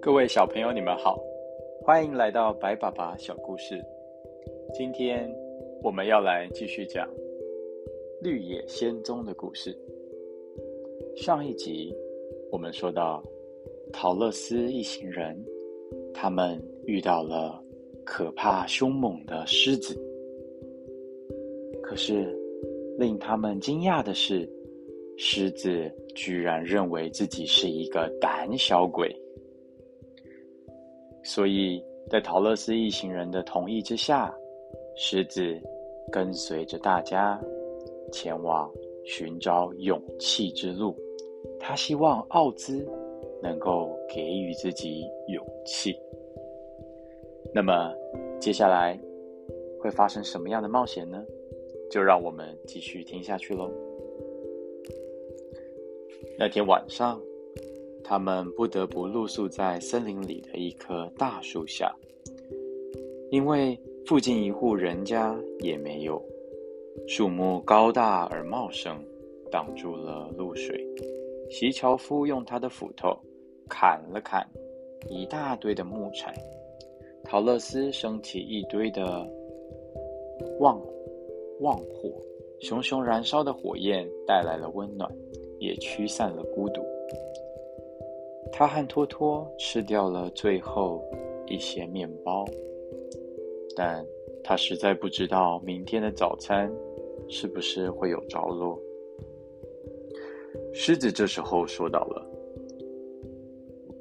各位小朋友，你们好，欢迎来到白爸爸小故事。今天我们要来继续讲绿野仙踪的故事。上一集我们说到，陶乐斯一行人，他们遇到了可怕凶猛的狮子。可是令他们惊讶的是，狮子居然认为自己是一个胆小鬼。所以在陶乐斯一行人的同意之下，狮子跟随着大家前往寻找勇气之路。他希望奥兹能够给予自己勇气。那么接下来会发生什么样的冒险呢？就让我们继续听下去喽。那天晚上。他们不得不露宿在森林里的一棵大树下，因为附近一户人家也没有。树木高大而茂盛，挡住了露水。席樵夫用他的斧头砍了砍一大堆的木柴，陶乐斯升起一堆的旺旺火，熊熊燃烧的火焰带来了温暖，也驱散了孤独。他和托托吃掉了最后一些面包，但他实在不知道明天的早餐是不是会有着落。狮子这时候说到了：“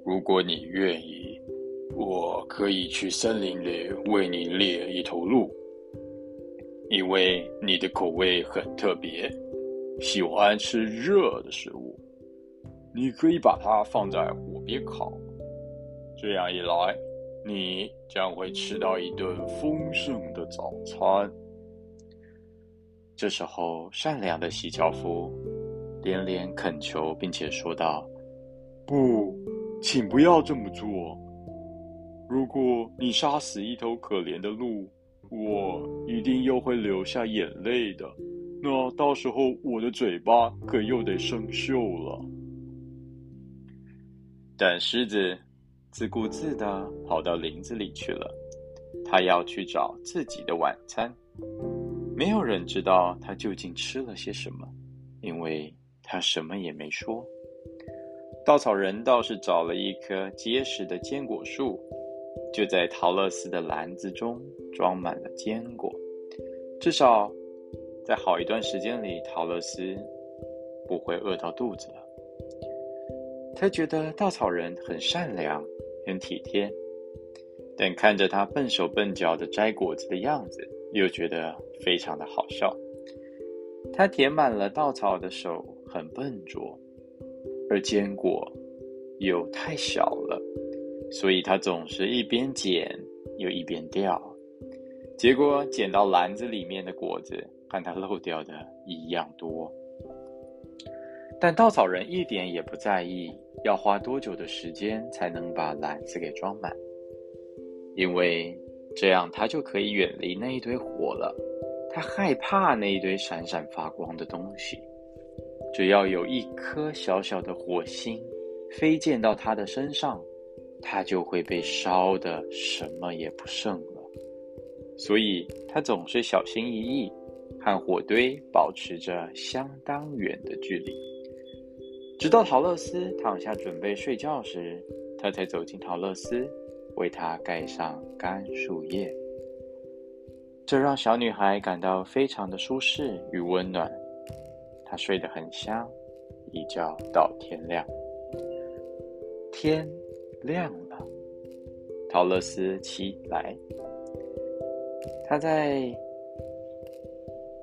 如果你愿意，我可以去森林里为你猎一头鹿，因为你的口味很特别，喜欢吃热的食物。”你可以把它放在火边烤，这样一来，你将会吃到一顿丰盛的早餐。这时候，善良的西樵夫连连恳求，并且说道：“不，请不要这么做。如果你杀死一头可怜的鹿，我一定又会流下眼泪的。那到时候，我的嘴巴可又得生锈了。”但狮子自顾自地跑到林子里去了，他要去找自己的晚餐。没有人知道他究竟吃了些什么，因为他什么也没说。稻草人倒是找了一棵结实的坚果树，就在陶乐斯的篮子中装满了坚果。至少在好一段时间里，陶乐斯不会饿到肚子了。他觉得稻草人很善良，很体贴，但看着他笨手笨脚的摘果子的样子，又觉得非常的好笑。他填满了稻草的手很笨拙，而坚果又太小了，所以他总是一边捡又一边掉，结果捡到篮子里面的果子和他漏掉的一样多。但稻草人一点也不在意要花多久的时间才能把篮子给装满，因为这样他就可以远离那一堆火了。他害怕那一堆闪闪发光的东西，只要有一颗小小的火星飞溅到他的身上，他就会被烧得什么也不剩了。所以他总是小心翼翼，和火堆保持着相当远的距离。直到陶乐斯躺下准备睡觉时，他才走进陶乐斯，为他盖上干树叶。这让小女孩感到非常的舒适与温暖。她睡得很香，一觉到天亮。天亮了，陶乐斯起来，他在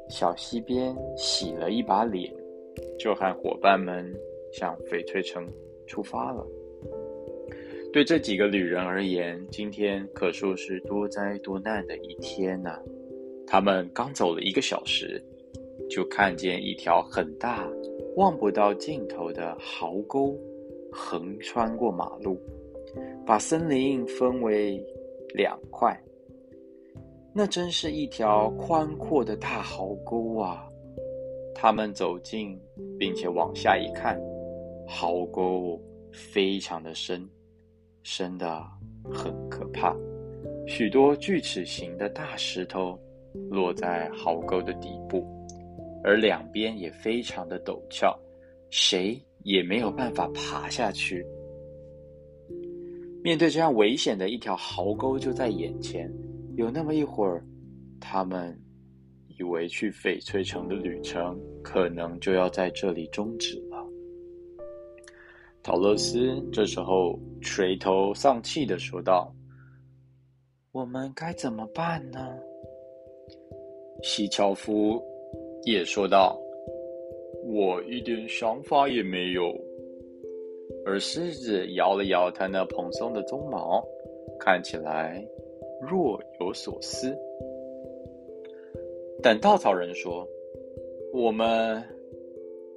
小溪边洗了一把脸，就和伙伴们。向翡翠城出发了。对这几个旅人而言，今天可说是多灾多难的一天呐。他们刚走了一个小时，就看见一条很大、望不到尽头的壕沟横穿过马路，把森林分为两块。那真是一条宽阔的大壕沟啊！他们走近，并且往下一看，壕沟非常的深，深的很可怕。许多锯齿形的大石头落在壕沟的底部，而两边也非常的陡峭，谁也没有办法爬下去。面对这样危险的一条壕沟就在眼前。有那么一会儿，他们以为去翡翠城的旅程可能就要在这里终止了。陶乐斯这时候垂头丧气的说道：“我们该怎么办呢？”西樵夫也说道：“我一点想法也没有。”而狮子摇了摇它那蓬松的鬃毛，看起来。若有所思，但稻草人说：“我们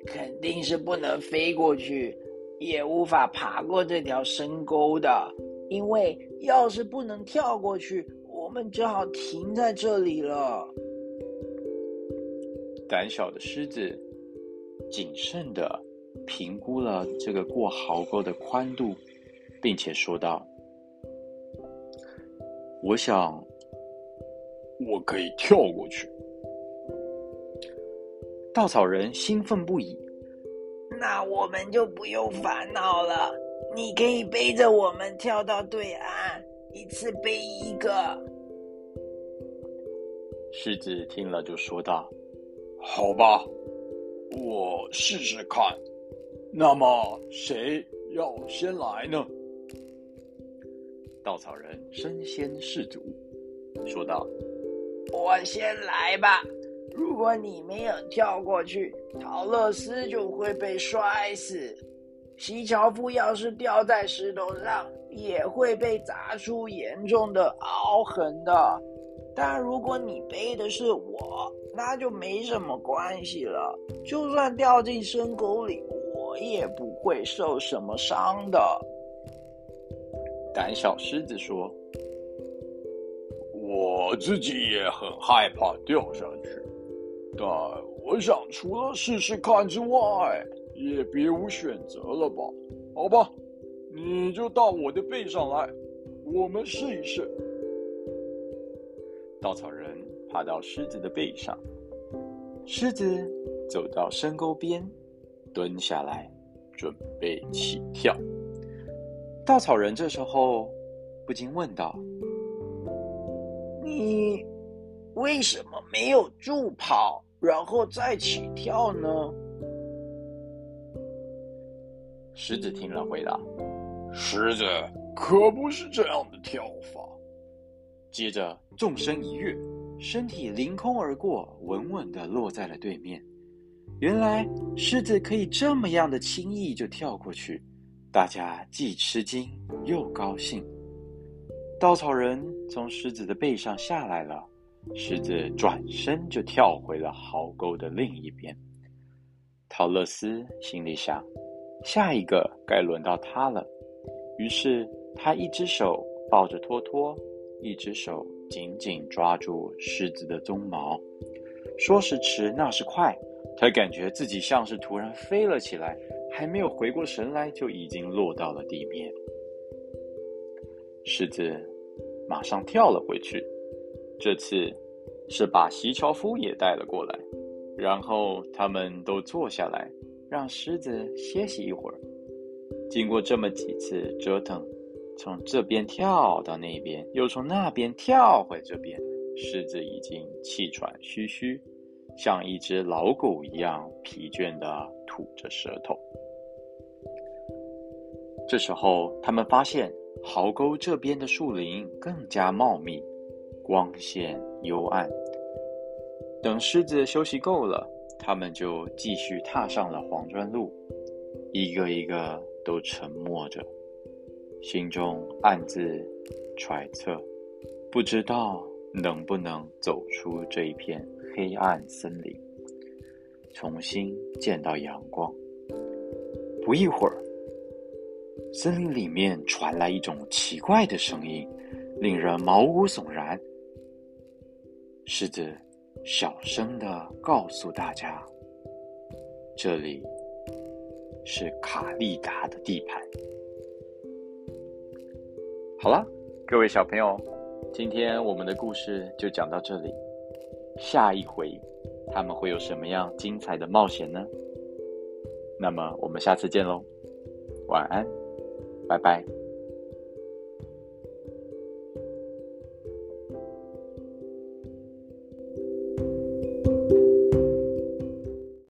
肯定是不能飞过去，也无法爬过这条深沟的。因为要是不能跳过去，我们只好停在这里了。”胆小的狮子谨慎的评估了这个过壕沟的宽度，并且说道。我想，我可以跳过去。稻草人兴奋不已。那我们就不用烦恼了。你可以背着我们跳到对岸，一次背一个。狮子听了就说道：“好吧，我试试看。那么谁要先来呢？”稻草人身先士卒，说道：“我先来吧。如果你没有跳过去，陶乐斯就会被摔死。西樵夫要是掉在石头上，也会被砸出严重的凹痕的。但如果你背的是我，那就没什么关系了。就算掉进深沟里，我也不会受什么伤的。”胆小狮子说：“我自己也很害怕掉下去，但我想除了试试看之外，也别无选择了吧？好吧，你就到我的背上来，我们试一试。”稻草人爬到狮子的背上，狮子走到深沟边，蹲下来，准备起跳。稻草人这时候不禁问道：“你为什么没有助跑，然后再起跳呢？”狮子听了回答：“狮子可不是这样的跳法。”接着纵身一跃，身体凌空而过，稳稳的落在了对面。原来狮子可以这么样的轻易就跳过去。大家既吃惊又高兴。稻草人从狮子的背上下来了，狮子转身就跳回了壕沟的另一边。陶乐斯心里想：下一个该轮到他了。于是他一只手抱着托托，一只手紧紧抓住狮子的鬃毛。说时迟，那时快，他感觉自己像是突然飞了起来。还没有回过神来，就已经落到了地面。狮子马上跳了回去，这次是把席樵夫也带了过来，然后他们都坐下来，让狮子歇息一会儿。经过这么几次折腾，从这边跳到那边，又从那边跳回这边，狮子已经气喘吁吁，像一只老狗一样疲倦的吐着舌头。这时候，他们发现壕沟这边的树林更加茂密，光线幽暗。等狮子休息够了，他们就继续踏上了黄砖路，一个一个都沉默着，心中暗自揣测，不知道能不能走出这一片黑暗森林，重新见到阳光。不一会儿。森林里面传来一种奇怪的声音，令人毛骨悚然。狮子小声的告诉大家：“这里是卡利达的地盘。”好了，各位小朋友，今天我们的故事就讲到这里。下一回他们会有什么样精彩的冒险呢？那么我们下次见喽，晚安，拜拜。